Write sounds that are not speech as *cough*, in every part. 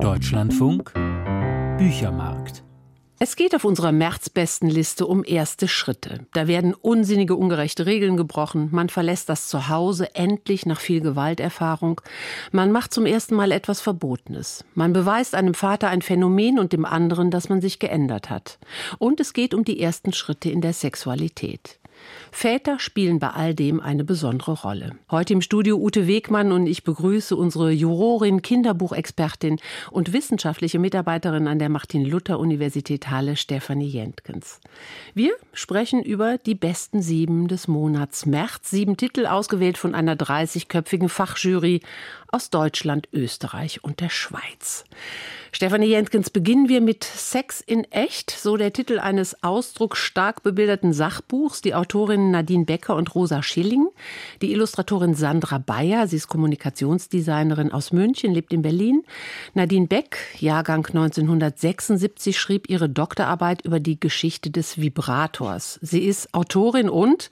Deutschlandfunk Büchermarkt es geht auf unserer Märzbestenliste um erste Schritte. Da werden unsinnige, ungerechte Regeln gebrochen. Man verlässt das Zuhause endlich nach viel Gewalterfahrung. Man macht zum ersten Mal etwas Verbotenes. Man beweist einem Vater ein Phänomen und dem anderen, dass man sich geändert hat. Und es geht um die ersten Schritte in der Sexualität. Väter spielen bei all dem eine besondere Rolle. Heute im Studio Ute Wegmann und ich begrüße unsere Jurorin, Kinderbuchexpertin und wissenschaftliche Mitarbeiterin an der Martin-Luther-Universität Halle, Stefanie Jentkens. Wir sprechen über die besten sieben des Monats März. Sieben Titel ausgewählt von einer 30-köpfigen Fachjury aus Deutschland, Österreich und der Schweiz. Stefanie Jenskens, beginnen wir mit Sex in echt, so der Titel eines ausdrucksstark bebilderten Sachbuchs. Die Autorinnen Nadine Becker und Rosa Schilling, die Illustratorin Sandra Bayer, sie ist Kommunikationsdesignerin aus München, lebt in Berlin. Nadine Beck, Jahrgang 1976, schrieb ihre Doktorarbeit über die Geschichte des Vibrators. Sie ist Autorin und,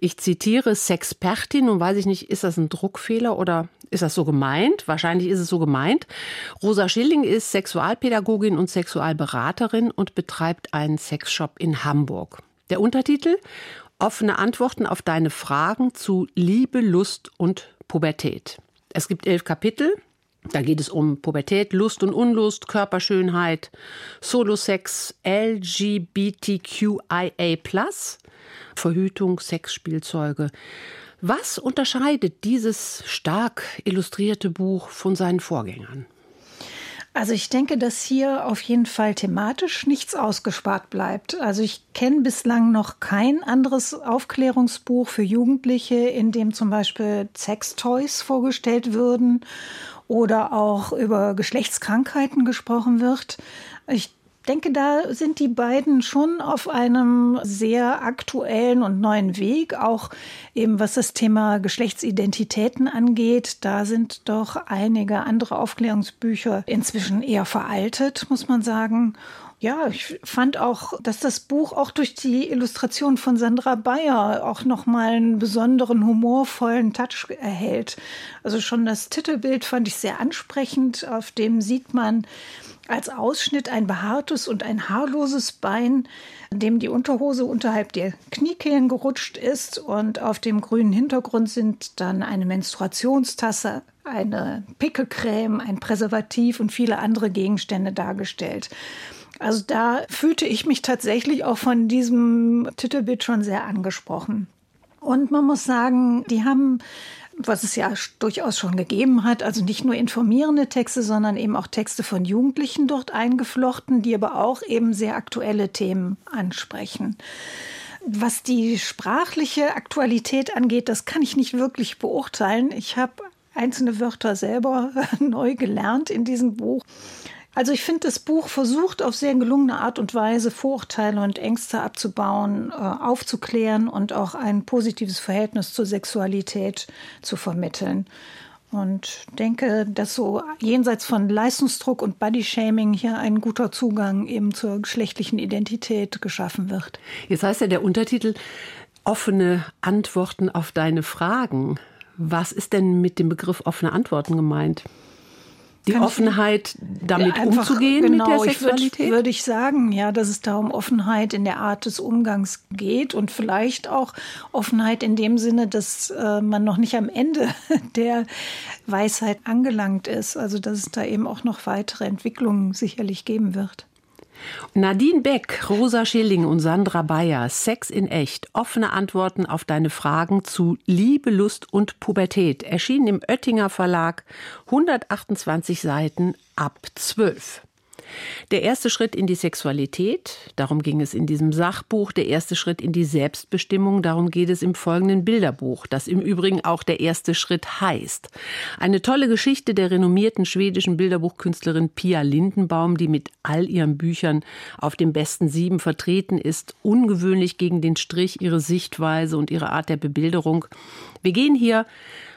ich zitiere, Sexpertin. Nun weiß ich nicht, ist das ein Druckfehler oder ist das so gemeint? Wahrscheinlich ist es so gemeint. Rosa Schilling ist Sexualpädagogin und Sexualberaterin und betreibt einen Sexshop in Hamburg. Der Untertitel Offene Antworten auf deine Fragen zu Liebe, Lust und Pubertät. Es gibt elf Kapitel. Da geht es um Pubertät, Lust und Unlust, Körperschönheit, Solosex, LGBTQIA+, Verhütung, Sexspielzeuge. Was unterscheidet dieses stark illustrierte Buch von seinen Vorgängern? Also ich denke, dass hier auf jeden Fall thematisch nichts ausgespart bleibt. Also ich kenne bislang noch kein anderes Aufklärungsbuch für Jugendliche, in dem zum Beispiel Sextoys vorgestellt würden oder auch über Geschlechtskrankheiten gesprochen wird. Ich denke, da sind die beiden schon auf einem sehr aktuellen und neuen Weg, auch eben was das Thema Geschlechtsidentitäten angeht. Da sind doch einige andere Aufklärungsbücher inzwischen eher veraltet, muss man sagen. Ja, ich fand auch, dass das Buch auch durch die Illustration von Sandra Bayer auch nochmal einen besonderen humorvollen Touch erhält. Also schon das Titelbild fand ich sehr ansprechend. Auf dem sieht man als Ausschnitt ein behaartes und ein haarloses Bein, dem die Unterhose unterhalb der Kniekehlen gerutscht ist und auf dem grünen Hintergrund sind dann eine Menstruationstasse, eine Pickelcreme, ein Präservativ und viele andere Gegenstände dargestellt. Also da fühlte ich mich tatsächlich auch von diesem Titelbild schon sehr angesprochen. Und man muss sagen, die haben was es ja durchaus schon gegeben hat, also nicht nur informierende Texte, sondern eben auch Texte von Jugendlichen dort eingeflochten, die aber auch eben sehr aktuelle Themen ansprechen. Was die sprachliche Aktualität angeht, das kann ich nicht wirklich beurteilen. Ich habe einzelne Wörter selber *laughs* neu gelernt in diesem Buch. Also ich finde, das Buch versucht auf sehr gelungene Art und Weise Vorurteile und Ängste abzubauen, äh, aufzuklären und auch ein positives Verhältnis zur Sexualität zu vermitteln. Und denke, dass so jenseits von Leistungsdruck und Bodyshaming hier ein guter Zugang eben zur geschlechtlichen Identität geschaffen wird. Jetzt heißt ja der Untertitel offene Antworten auf deine Fragen. Was ist denn mit dem Begriff offene Antworten gemeint? Die Kann Offenheit, damit einfach, umzugehen genau, mit der Sexualität? Würde würd ich sagen, ja, dass es da um Offenheit in der Art des Umgangs geht und vielleicht auch Offenheit in dem Sinne, dass äh, man noch nicht am Ende *laughs* der Weisheit angelangt ist. Also dass es da eben auch noch weitere Entwicklungen sicherlich geben wird. Nadine Beck, Rosa Schilling und Sandra Bayer, Sex in echt, offene Antworten auf deine Fragen zu Liebe, Lust und Pubertät, erschienen im Oettinger Verlag, 128 Seiten ab 12. Der erste Schritt in die Sexualität, darum ging es in diesem Sachbuch, der erste Schritt in die Selbstbestimmung, darum geht es im folgenden Bilderbuch, das im Übrigen auch der erste Schritt heißt. Eine tolle Geschichte der renommierten schwedischen Bilderbuchkünstlerin Pia Lindenbaum, die mit all ihren Büchern auf dem besten Sieben vertreten ist, ungewöhnlich gegen den Strich ihre Sichtweise und ihre Art der Bebilderung. Wir gehen hier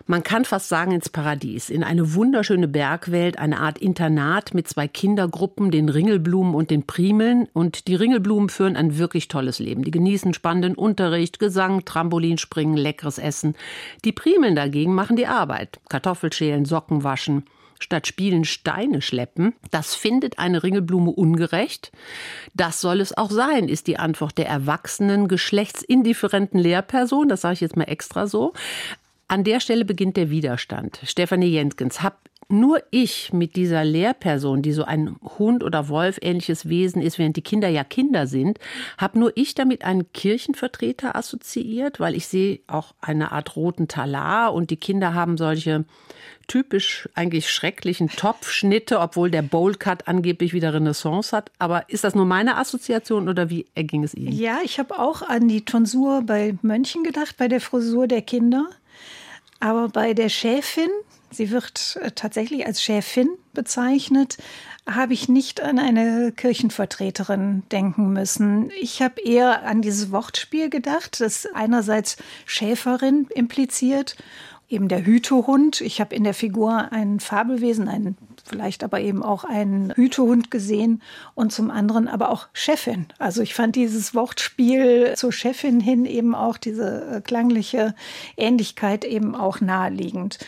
man kann fast sagen ins Paradies, in eine wunderschöne Bergwelt, eine Art Internat mit zwei Kindergruppen, den Ringelblumen und den Primeln. Und die Ringelblumen führen ein wirklich tolles Leben. Die genießen spannenden Unterricht, Gesang, Trampolinspringen, leckeres Essen. Die Primeln dagegen machen die Arbeit. Kartoffelschälen, Socken waschen. Statt Spielen Steine schleppen. Das findet eine Ringelblume ungerecht. Das soll es auch sein, ist die Antwort der erwachsenen, geschlechtsindifferenten Lehrperson. Das sage ich jetzt mal extra so. An der Stelle beginnt der Widerstand. Stefanie Jenskens, hab nur ich mit dieser Lehrperson, die so ein Hund oder Wolf ähnliches Wesen ist, während die Kinder ja Kinder sind, habe nur ich damit einen Kirchenvertreter assoziiert, weil ich sehe auch eine Art roten Talar und die Kinder haben solche typisch eigentlich schrecklichen Topfschnitte, obwohl der Bowlcut angeblich wieder Renaissance hat. Aber ist das nur meine Assoziation oder wie erging es Ihnen? Ja, ich habe auch an die Tonsur bei Mönchen gedacht, bei der Frisur der Kinder. Aber bei der Schäfin, sie wird äh, tatsächlich als Schäfin bezeichnet, habe ich nicht an eine Kirchenvertreterin denken müssen. Ich habe eher an dieses Wortspiel gedacht, das einerseits Schäferin impliziert eben der Hütehund. Ich habe in der Figur ein Fabelwesen, einen vielleicht aber eben auch einen Hütehund gesehen und zum anderen aber auch Chefin. Also ich fand dieses Wortspiel zur Chefin hin eben auch diese äh, klangliche Ähnlichkeit eben auch naheliegend.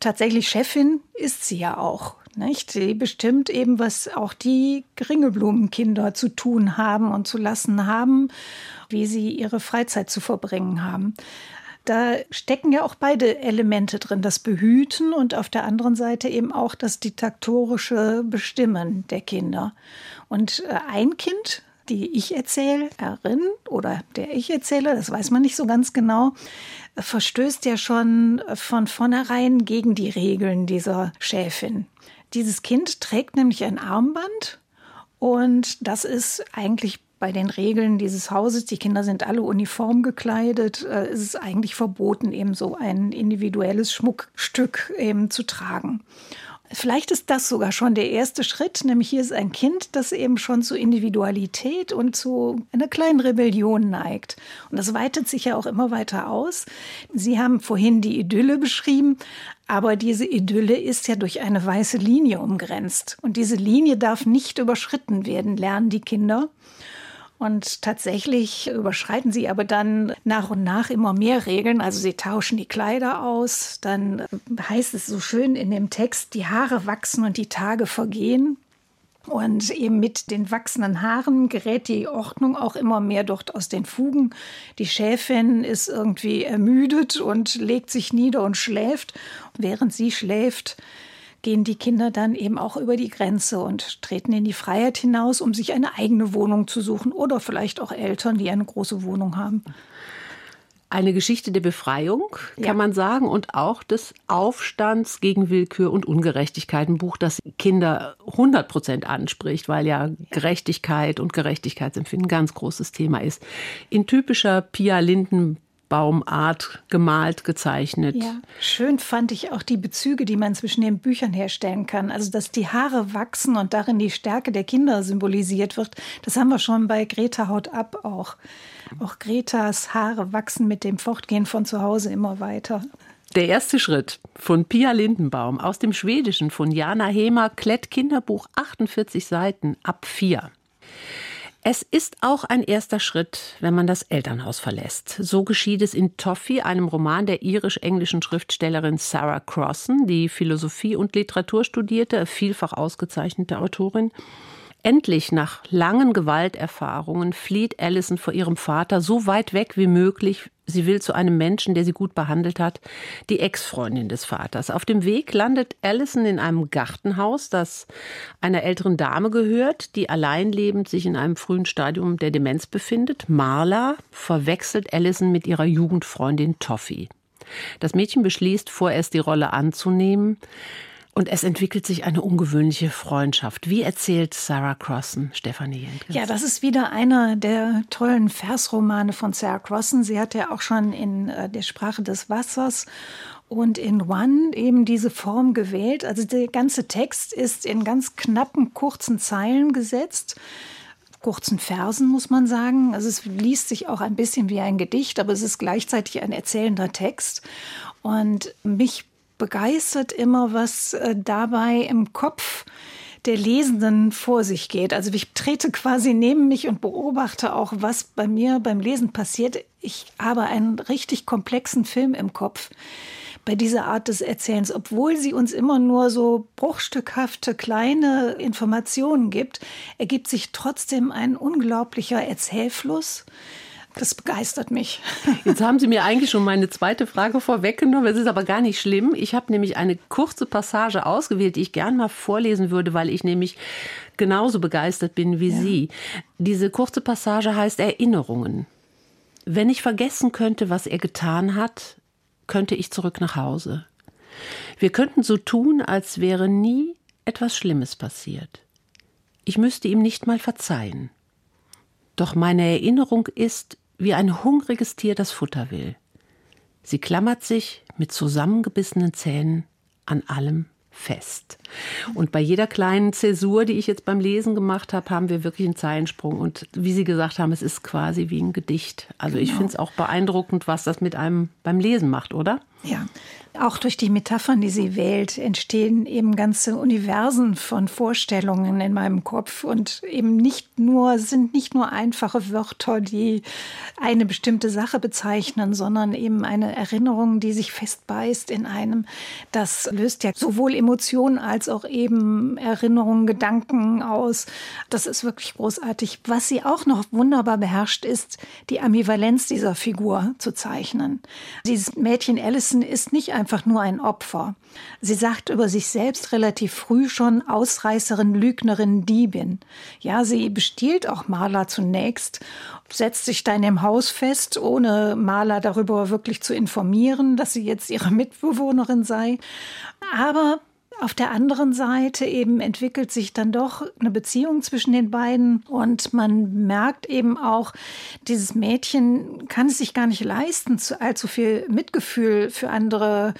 Tatsächlich Chefin ist sie ja auch. Nicht? Sie bestimmt eben, was auch die Geringelblumenkinder zu tun haben und zu lassen haben, wie sie ihre Freizeit zu verbringen haben da stecken ja auch beide Elemente drin, das Behüten und auf der anderen Seite eben auch das diktatorische Bestimmen der Kinder. Und äh, ein Kind, die ich erzähle, Erin oder der ich erzähle, das weiß man nicht so ganz genau, verstößt ja schon von vornherein gegen die Regeln dieser Schäfin. Dieses Kind trägt nämlich ein Armband und das ist eigentlich bei den Regeln dieses Hauses, die Kinder sind alle uniform gekleidet, äh, ist es eigentlich verboten, eben so ein individuelles Schmuckstück eben zu tragen. Vielleicht ist das sogar schon der erste Schritt, nämlich hier ist ein Kind, das eben schon zu Individualität und zu einer kleinen Rebellion neigt. Und das weitet sich ja auch immer weiter aus. Sie haben vorhin die Idylle beschrieben, aber diese Idylle ist ja durch eine weiße Linie umgrenzt. Und diese Linie darf nicht überschritten werden, lernen die Kinder. Und tatsächlich überschreiten sie aber dann nach und nach immer mehr Regeln. Also sie tauschen die Kleider aus. Dann heißt es so schön in dem Text, die Haare wachsen und die Tage vergehen. Und eben mit den wachsenden Haaren gerät die Ordnung auch immer mehr dort aus den Fugen. Die Schäfin ist irgendwie ermüdet und legt sich nieder und schläft. Während sie schläft, gehen die Kinder dann eben auch über die Grenze und treten in die Freiheit hinaus, um sich eine eigene Wohnung zu suchen oder vielleicht auch Eltern, die eine große Wohnung haben. Eine Geschichte der Befreiung, kann ja. man sagen, und auch des Aufstands gegen Willkür und Ungerechtigkeit. Ein Buch, das Kinder 100 Prozent anspricht, weil ja Gerechtigkeit und Gerechtigkeitsempfinden ein ganz großes Thema ist. In typischer Pia Linden Baumart gemalt, gezeichnet. Ja, schön fand ich auch die Bezüge, die man zwischen den Büchern herstellen kann. Also, dass die Haare wachsen und darin die Stärke der Kinder symbolisiert wird. Das haben wir schon bei Greta Haut ab auch. Auch Gretas Haare wachsen mit dem Fortgehen von zu Hause immer weiter. Der erste Schritt von Pia Lindenbaum aus dem Schwedischen von Jana Hemer, Klett Kinderbuch 48 Seiten ab 4. Es ist auch ein erster Schritt, wenn man das Elternhaus verlässt. So geschieht es in Toffee, einem Roman der irisch-englischen Schriftstellerin Sarah Crossan, die Philosophie und Literatur studierte, vielfach ausgezeichnete Autorin. Endlich nach langen Gewalterfahrungen flieht Allison vor ihrem Vater so weit weg wie möglich. Sie will zu einem Menschen, der sie gut behandelt hat, die Ex-Freundin des Vaters. Auf dem Weg landet Allison in einem Gartenhaus, das einer älteren Dame gehört, die alleinlebend sich in einem frühen Stadium der Demenz befindet. Marla verwechselt Allison mit ihrer Jugendfreundin Toffee. Das Mädchen beschließt, vorerst die Rolle anzunehmen. Und es entwickelt sich eine ungewöhnliche Freundschaft. Wie erzählt Sarah Crossan, Stefanie Jenkins? Ja, das ist wieder einer der tollen Versromane von Sarah Crossan. Sie hat ja auch schon in äh, der Sprache des Wassers und in One eben diese Form gewählt. Also der ganze Text ist in ganz knappen, kurzen Zeilen gesetzt kurzen Versen, muss man sagen. Also es liest sich auch ein bisschen wie ein Gedicht, aber es ist gleichzeitig ein erzählender Text. Und mich begeistert immer, was äh, dabei im Kopf der Lesenden vor sich geht. Also ich trete quasi neben mich und beobachte auch, was bei mir beim Lesen passiert. Ich habe einen richtig komplexen Film im Kopf. bei dieser Art des Erzählens, obwohl sie uns immer nur so bruchstückhafte kleine Informationen gibt, ergibt sich trotzdem ein unglaublicher Erzählfluss. Das begeistert mich. Jetzt haben Sie mir eigentlich schon meine zweite Frage vorweggenommen. Es ist aber gar nicht schlimm. Ich habe nämlich eine kurze Passage ausgewählt, die ich gern mal vorlesen würde, weil ich nämlich genauso begeistert bin wie ja. Sie. Diese kurze Passage heißt Erinnerungen. Wenn ich vergessen könnte, was er getan hat, könnte ich zurück nach Hause. Wir könnten so tun, als wäre nie etwas Schlimmes passiert. Ich müsste ihm nicht mal verzeihen. Doch meine Erinnerung ist, wie ein hungriges Tier das Futter will. Sie klammert sich mit zusammengebissenen Zähnen an allem fest. Und bei jeder kleinen Zäsur, die ich jetzt beim Lesen gemacht habe, haben wir wirklich einen Zeilensprung. Und wie Sie gesagt haben, es ist quasi wie ein Gedicht. Also genau. ich finde es auch beeindruckend, was das mit einem beim Lesen macht, oder? Ja, auch durch die Metaphern, die sie wählt, entstehen eben ganze Universen von Vorstellungen in meinem Kopf und eben nicht nur, sind nicht nur einfache Wörter, die eine bestimmte Sache bezeichnen, sondern eben eine Erinnerung, die sich festbeißt in einem. Das löst ja sowohl Emotionen als auch eben Erinnerungen, Gedanken aus. Das ist wirklich großartig. Was sie auch noch wunderbar beherrscht, ist die Ambivalenz dieser Figur zu zeichnen. Dieses Mädchen Allison ist nicht einfach einfach nur ein Opfer. Sie sagt über sich selbst relativ früh schon Ausreißerin, Lügnerin, Diebin. Ja, sie bestiehlt auch Maler zunächst, setzt sich dann im Haus fest, ohne Maler darüber wirklich zu informieren, dass sie jetzt ihre Mitbewohnerin sei. Aber auf der anderen Seite eben entwickelt sich dann doch eine Beziehung zwischen den beiden und man merkt eben auch, dieses Mädchen kann es sich gar nicht leisten, allzu viel Mitgefühl für andere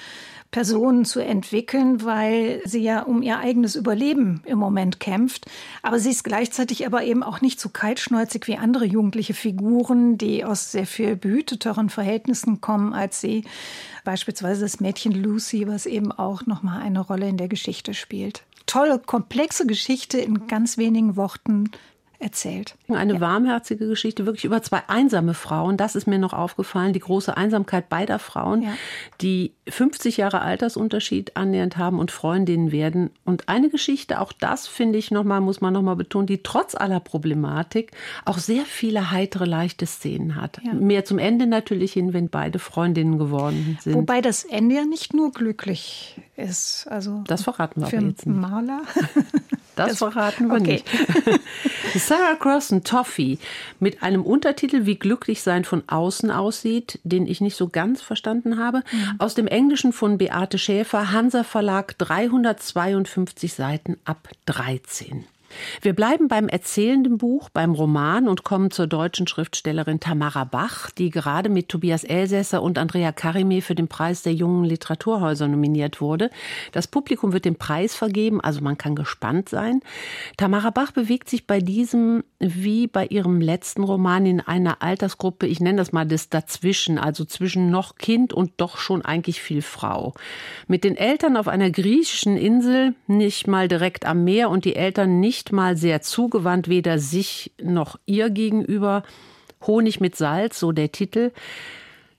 Personen zu entwickeln, weil sie ja um ihr eigenes Überleben im Moment kämpft. Aber sie ist gleichzeitig aber eben auch nicht so kaltschnäuzig wie andere jugendliche Figuren, die aus sehr viel behüteteren Verhältnissen kommen als sie. Beispielsweise das Mädchen Lucy, was eben auch nochmal eine Rolle in der Geschichte spielt. Tolle, komplexe Geschichte in ganz wenigen Worten erzählt. Eine ja. warmherzige Geschichte, wirklich über zwei einsame Frauen. Das ist mir noch aufgefallen, die große Einsamkeit beider Frauen, ja. die 50 Jahre Altersunterschied annähernd haben und Freundinnen werden. Und eine Geschichte, auch das finde ich nochmal, muss man nochmal betonen, die trotz aller Problematik auch sehr viele heitere, leichte Szenen hat. Ja. Mehr zum Ende natürlich hin, wenn beide Freundinnen geworden sind. Wobei das Ende ja nicht nur glücklich ist. Also das verraten wir für jetzt nicht. Maler. *laughs* Das, das verraten wir okay. nicht. *laughs* Sarah Crossan Toffee mit einem Untertitel Wie glücklich sein von außen aussieht, den ich nicht so ganz verstanden habe. Mhm. Aus dem Englischen von Beate Schäfer, Hansa Verlag, 352 Seiten ab 13. Wir bleiben beim erzählenden Buch, beim Roman und kommen zur deutschen Schriftstellerin Tamara Bach, die gerade mit Tobias Elsässer und Andrea Karime für den Preis der jungen Literaturhäuser nominiert wurde. Das Publikum wird den Preis vergeben, also man kann gespannt sein. Tamara Bach bewegt sich bei diesem wie bei ihrem letzten Roman in einer Altersgruppe, ich nenne das mal das Dazwischen, also zwischen noch Kind und doch schon eigentlich viel Frau. Mit den Eltern auf einer griechischen Insel, nicht mal direkt am Meer und die Eltern nicht nicht mal sehr zugewandt, weder sich noch ihr gegenüber. Honig mit Salz, so der Titel.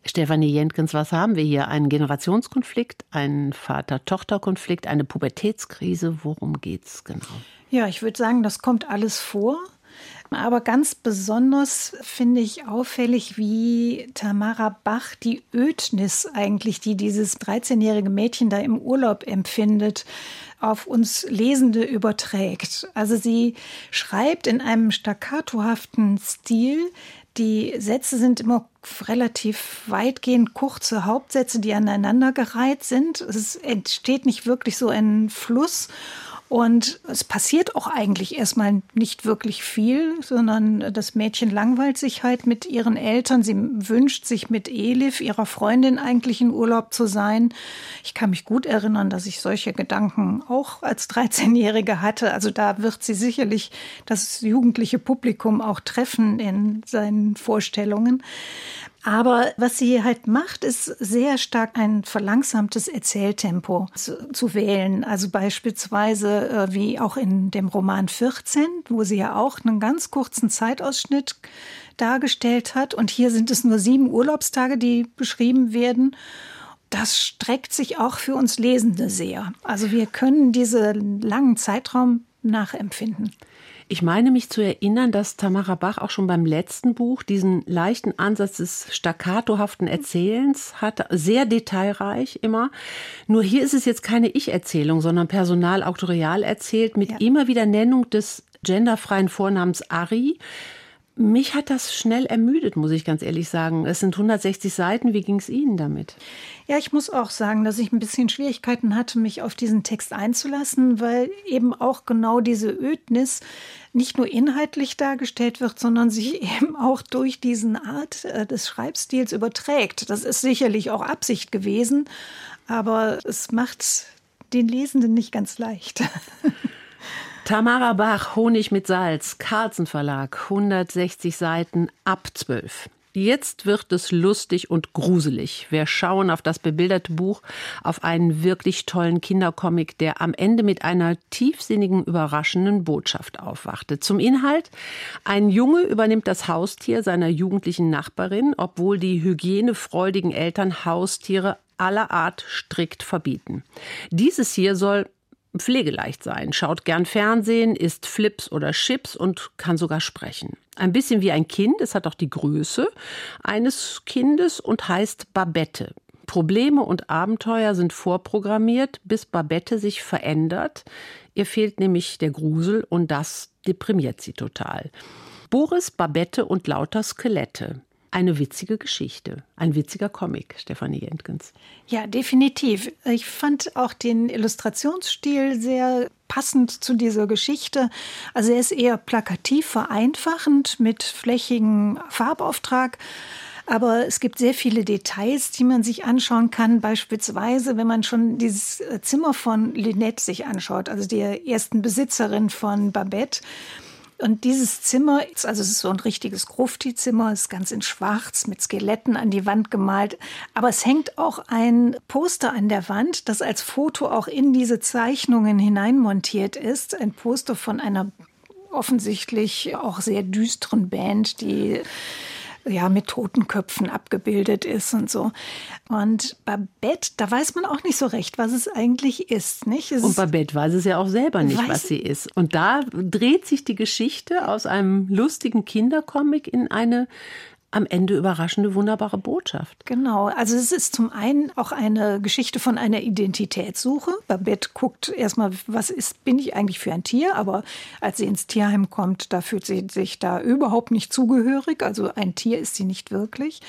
Stefanie Jenkins, was haben wir hier? Einen Generationskonflikt, einen Vater-Tochter-Konflikt, eine Pubertätskrise. Worum geht es genau? Ja, ich würde sagen, das kommt alles vor. Aber ganz besonders finde ich auffällig, wie Tamara Bach die Ödnis eigentlich, die dieses 13-jährige Mädchen da im Urlaub empfindet, auf uns Lesende überträgt. Also sie schreibt in einem staccatohaften Stil. Die Sätze sind immer relativ weitgehend kurze Hauptsätze, die aneinandergereiht sind. Es entsteht nicht wirklich so ein Fluss. Und es passiert auch eigentlich erstmal nicht wirklich viel, sondern das Mädchen langweilt sich halt mit ihren Eltern. Sie wünscht sich mit Elif, ihrer Freundin, eigentlich in Urlaub zu sein. Ich kann mich gut erinnern, dass ich solche Gedanken auch als 13-Jährige hatte. Also da wird sie sicherlich das jugendliche Publikum auch treffen in seinen Vorstellungen. Aber was sie halt macht, ist sehr stark ein verlangsamtes Erzähltempo zu, zu wählen. Also beispielsweise äh, wie auch in dem Roman 14, wo sie ja auch einen ganz kurzen Zeitausschnitt dargestellt hat. Und hier sind es nur sieben Urlaubstage, die beschrieben werden. das streckt sich auch für uns Lesende sehr. Also wir können diesen langen Zeitraum nachempfinden. Ich meine mich zu erinnern, dass Tamara Bach auch schon beim letzten Buch diesen leichten Ansatz des staccatohaften Erzählens hatte, sehr detailreich immer. Nur hier ist es jetzt keine Ich-Erzählung, sondern personalauktorial erzählt mit ja. immer wieder Nennung des genderfreien Vornamens Ari. Mich hat das schnell ermüdet, muss ich ganz ehrlich sagen. Es sind 160 Seiten. Wie ging es Ihnen damit? Ja, ich muss auch sagen, dass ich ein bisschen Schwierigkeiten hatte, mich auf diesen Text einzulassen, weil eben auch genau diese Ödnis nicht nur inhaltlich dargestellt wird, sondern sich *laughs* eben auch durch diesen Art äh, des Schreibstils überträgt. Das ist sicherlich auch Absicht gewesen, aber es macht den Lesenden nicht ganz leicht. *laughs* Tamara Bach, Honig mit Salz, Carlsen Verlag, 160 Seiten ab 12. Jetzt wird es lustig und gruselig. Wir schauen auf das bebilderte Buch, auf einen wirklich tollen Kindercomic, der am Ende mit einer tiefsinnigen, überraschenden Botschaft aufwachte. Zum Inhalt. Ein Junge übernimmt das Haustier seiner jugendlichen Nachbarin, obwohl die hygienefreudigen Eltern Haustiere aller Art strikt verbieten. Dieses hier soll pflegeleicht sein, schaut gern Fernsehen, isst Flips oder Chips und kann sogar sprechen. Ein bisschen wie ein Kind, es hat auch die Größe eines Kindes und heißt Babette. Probleme und Abenteuer sind vorprogrammiert, bis Babette sich verändert. Ihr fehlt nämlich der Grusel und das deprimiert sie total. Boris, Babette und lauter Skelette eine witzige Geschichte, ein witziger Comic, Stefanie Jentgens. Ja, definitiv. Ich fand auch den Illustrationsstil sehr passend zu dieser Geschichte. Also er ist eher plakativ, vereinfachend mit flächigem Farbauftrag. Aber es gibt sehr viele Details, die man sich anschauen kann. Beispielsweise, wenn man schon dieses Zimmer von Lynette sich anschaut, also der ersten Besitzerin von Babette. Und dieses Zimmer, also es ist so ein richtiges Grufti-Zimmer, ist ganz in Schwarz mit Skeletten an die Wand gemalt. Aber es hängt auch ein Poster an der Wand, das als Foto auch in diese Zeichnungen hineinmontiert ist. Ein Poster von einer offensichtlich auch sehr düsteren Band, die ja, mit Totenköpfen abgebildet ist und so. Und Babette, da weiß man auch nicht so recht, was es eigentlich ist. Nicht? Es und Babette weiß es ja auch selber nicht, was sie ist. Und da dreht sich die Geschichte aus einem lustigen Kindercomic in eine am Ende überraschende, wunderbare Botschaft. Genau. Also es ist zum einen auch eine Geschichte von einer Identitätssuche. Babette guckt erstmal, was ist, bin ich eigentlich für ein Tier? Aber als sie ins Tierheim kommt, da fühlt sie sich da überhaupt nicht zugehörig. Also ein Tier ist sie nicht wirklich.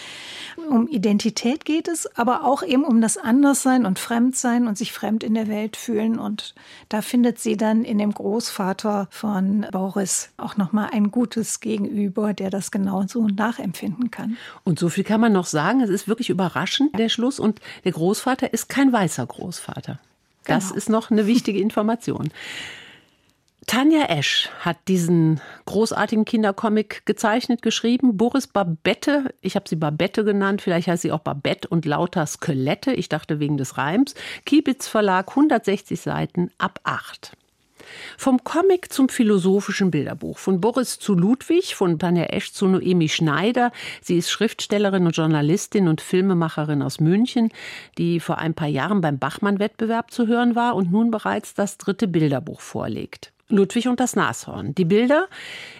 Um Identität geht es, aber auch eben um das Anderssein und Fremdsein und sich fremd in der Welt fühlen. Und da findet sie dann in dem Großvater von Boris auch nochmal ein gutes Gegenüber, der das genauso nachempfindet finden kann. Und so viel kann man noch sagen. Es ist wirklich überraschend, der Schluss. Und der Großvater ist kein weißer Großvater. Das genau. ist noch eine wichtige Information. Tanja Esch hat diesen großartigen Kindercomic gezeichnet, geschrieben. Boris Babette, ich habe sie Babette genannt, vielleicht heißt sie auch Babette und lauter Skelette. Ich dachte wegen des Reims. Kiebitz Verlag, 160 Seiten, ab 8. Vom Comic zum philosophischen Bilderbuch. Von Boris zu Ludwig, von Tanja Esch zu Noemi Schneider. Sie ist Schriftstellerin und Journalistin und Filmemacherin aus München, die vor ein paar Jahren beim Bachmann-Wettbewerb zu hören war und nun bereits das dritte Bilderbuch vorlegt. Ludwig und das Nashorn. Die Bilder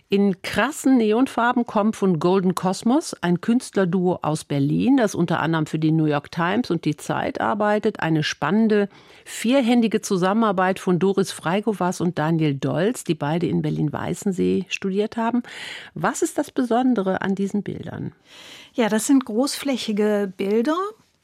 in krassen Neonfarben kommen von Golden Cosmos, ein Künstlerduo aus Berlin, das unter anderem für die New York Times und die Zeit arbeitet. Eine spannende vierhändige Zusammenarbeit von Doris Freigowas und Daniel Dolz, die beide in Berlin-Weißensee studiert haben. Was ist das Besondere an diesen Bildern? Ja, das sind großflächige Bilder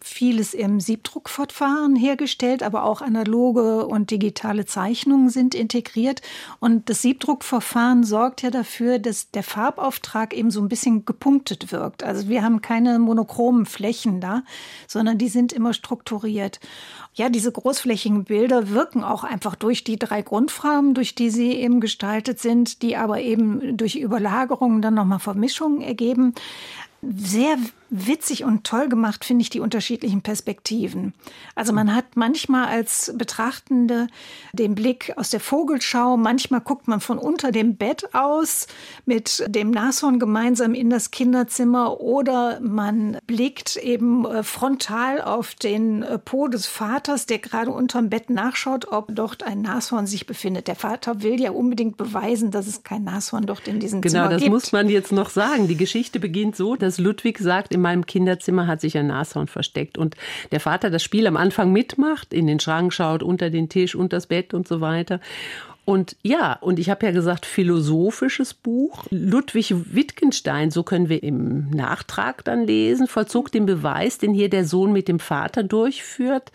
vieles im Siebdruckverfahren hergestellt, aber auch analoge und digitale Zeichnungen sind integriert. Und das Siebdruckverfahren sorgt ja dafür, dass der Farbauftrag eben so ein bisschen gepunktet wirkt. Also wir haben keine monochromen Flächen da, sondern die sind immer strukturiert. Ja, diese großflächigen Bilder wirken auch einfach durch die drei Grundfarben, durch die sie eben gestaltet sind, die aber eben durch Überlagerungen dann nochmal Vermischungen ergeben sehr witzig und toll gemacht, finde ich, die unterschiedlichen Perspektiven. Also man hat manchmal als Betrachtende den Blick aus der Vogelschau, manchmal guckt man von unter dem Bett aus mit dem Nashorn gemeinsam in das Kinderzimmer oder man blickt eben äh, frontal auf den äh, Po des Vaters, der gerade unterm Bett nachschaut, ob dort ein Nashorn sich befindet. Der Vater will ja unbedingt beweisen, dass es kein Nashorn dort in diesem genau, Zimmer gibt. Genau, das muss man jetzt noch sagen. Die Geschichte beginnt so, dass Ludwig sagt, in meinem Kinderzimmer hat sich ein Nashorn versteckt. Und der Vater das Spiel am Anfang mitmacht, in den Schrank schaut, unter den Tisch, unter das Bett und so weiter. Und ja, und ich habe ja gesagt, philosophisches Buch. Ludwig Wittgenstein, so können wir im Nachtrag dann lesen, vollzog den Beweis, den hier der Sohn mit dem Vater durchführt.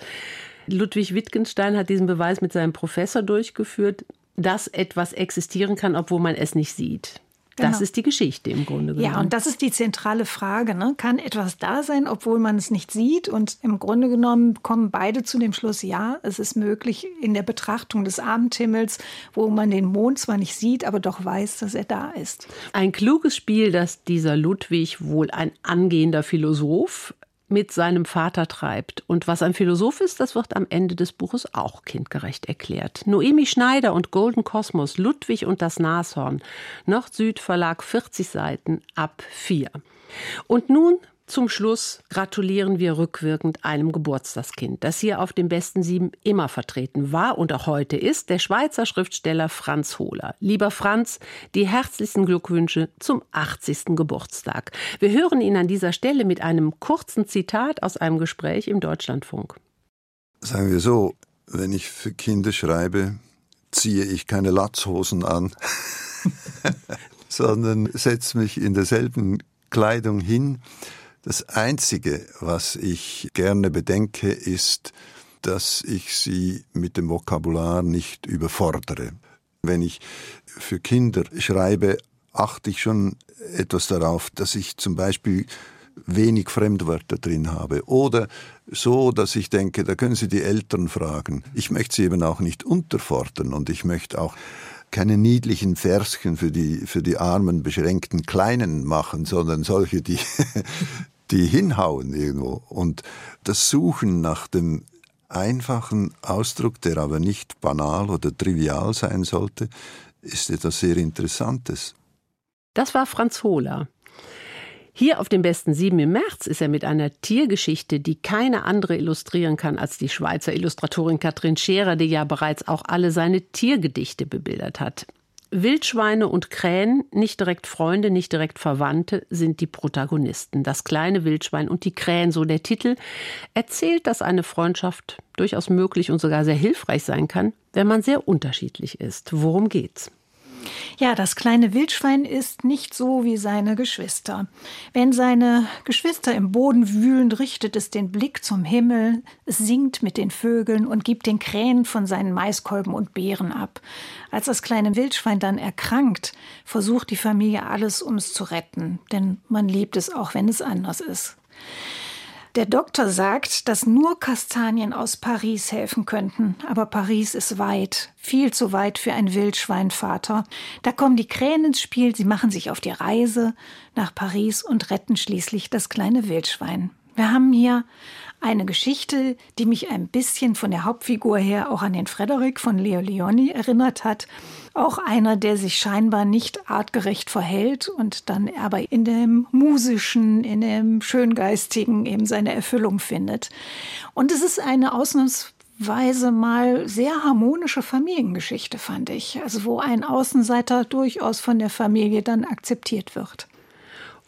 Ludwig Wittgenstein hat diesen Beweis mit seinem Professor durchgeführt, dass etwas existieren kann, obwohl man es nicht sieht. Genau. Das ist die Geschichte im Grunde genommen. Ja, und das ist die zentrale Frage. Ne? Kann etwas da sein, obwohl man es nicht sieht? Und im Grunde genommen kommen beide zu dem Schluss, ja, es ist möglich in der Betrachtung des Abendhimmels, wo man den Mond zwar nicht sieht, aber doch weiß, dass er da ist. Ein kluges Spiel, das dieser Ludwig, wohl ein angehender Philosoph, mit seinem Vater treibt. Und was ein Philosoph ist, das wird am Ende des Buches auch kindgerecht erklärt. Noemi Schneider und Golden Kosmos, Ludwig und das Nashorn, Nord-Süd Verlag 40 Seiten ab 4. Und nun zum Schluss gratulieren wir rückwirkend einem Geburtstagskind, das hier auf dem besten Sieben immer vertreten war und auch heute ist, der Schweizer Schriftsteller Franz Hohler. Lieber Franz, die herzlichsten Glückwünsche zum 80. Geburtstag. Wir hören ihn an dieser Stelle mit einem kurzen Zitat aus einem Gespräch im Deutschlandfunk. Sagen wir so, wenn ich für Kinder schreibe, ziehe ich keine Latzhosen an, *laughs* sondern setze mich in derselben Kleidung hin das Einzige, was ich gerne bedenke, ist, dass ich sie mit dem Vokabular nicht überfordere. Wenn ich für Kinder schreibe, achte ich schon etwas darauf, dass ich zum Beispiel wenig Fremdwörter drin habe oder so, dass ich denke, da können Sie die Eltern fragen. Ich möchte sie eben auch nicht unterfordern und ich möchte auch keine niedlichen Verschen für die, für die armen, beschränkten Kleinen machen, sondern solche, die, *laughs* die hinhauen irgendwo. Und das Suchen nach dem einfachen Ausdruck, der aber nicht banal oder trivial sein sollte, ist etwas sehr Interessantes. Das war Franz Hohler. Hier auf dem besten Sieben im März ist er mit einer Tiergeschichte, die keine andere illustrieren kann als die Schweizer Illustratorin Katrin Scherer, die ja bereits auch alle seine Tiergedichte bebildert hat. Wildschweine und Krähen, nicht direkt Freunde, nicht direkt Verwandte, sind die Protagonisten. Das kleine Wildschwein und die Krähen, so der Titel, erzählt, dass eine Freundschaft durchaus möglich und sogar sehr hilfreich sein kann, wenn man sehr unterschiedlich ist. Worum geht's? Ja, das kleine Wildschwein ist nicht so wie seine Geschwister. Wenn seine Geschwister im Boden wühlen, richtet es den Blick zum Himmel, es singt mit den Vögeln und gibt den Krähen von seinen Maiskolben und Beeren ab. Als das kleine Wildschwein dann erkrankt, versucht die Familie alles, um es zu retten, denn man liebt es auch, wenn es anders ist. Der Doktor sagt, dass nur Kastanien aus Paris helfen könnten. Aber Paris ist weit, viel zu weit für ein Wildschweinvater. Da kommen die Krähen ins Spiel, sie machen sich auf die Reise nach Paris und retten schließlich das kleine Wildschwein. Wir haben hier eine Geschichte, die mich ein bisschen von der Hauptfigur her auch an den Frederik von Leo Leoni erinnert hat. Auch einer, der sich scheinbar nicht artgerecht verhält und dann aber in dem musischen, in dem schöngeistigen eben seine Erfüllung findet. Und es ist eine ausnahmsweise mal sehr harmonische Familiengeschichte, fand ich. Also wo ein Außenseiter durchaus von der Familie dann akzeptiert wird.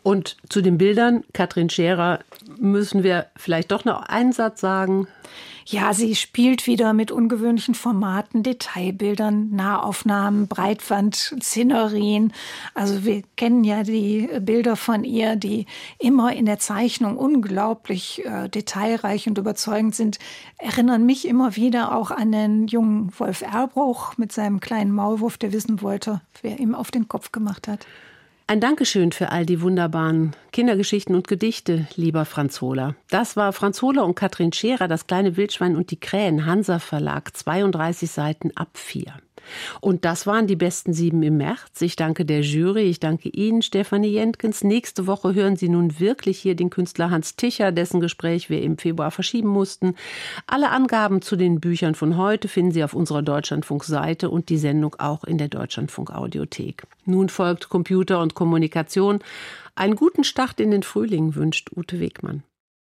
Und zu den Bildern, Katrin Scherer, müssen wir vielleicht doch noch einen Satz sagen. Ja, sie spielt wieder mit ungewöhnlichen Formaten, Detailbildern, Nahaufnahmen, Breitwand, Szenerien. Also wir kennen ja die Bilder von ihr, die immer in der Zeichnung unglaublich äh, detailreich und überzeugend sind, erinnern mich immer wieder auch an den jungen Wolf Erbruch mit seinem kleinen Maulwurf, der wissen wollte, wer ihm auf den Kopf gemacht hat. Ein Dankeschön für all die wunderbaren Kindergeschichten und Gedichte, lieber Franz Hohler. Das war Franz Hohler und Katrin Scherer, das kleine Wildschwein und die Krähen, Hansa Verlag, 32 Seiten ab 4. Und das waren die besten sieben im März. Ich danke der Jury, ich danke Ihnen, Stefanie Jentkens. Nächste Woche hören Sie nun wirklich hier den Künstler Hans Ticher, dessen Gespräch wir im Februar verschieben mussten. Alle Angaben zu den Büchern von heute finden Sie auf unserer Deutschlandfunk-Seite und die Sendung auch in der Deutschlandfunk-Audiothek. Nun folgt Computer und Kommunikation. Einen guten Start in den Frühling wünscht Ute Wegmann.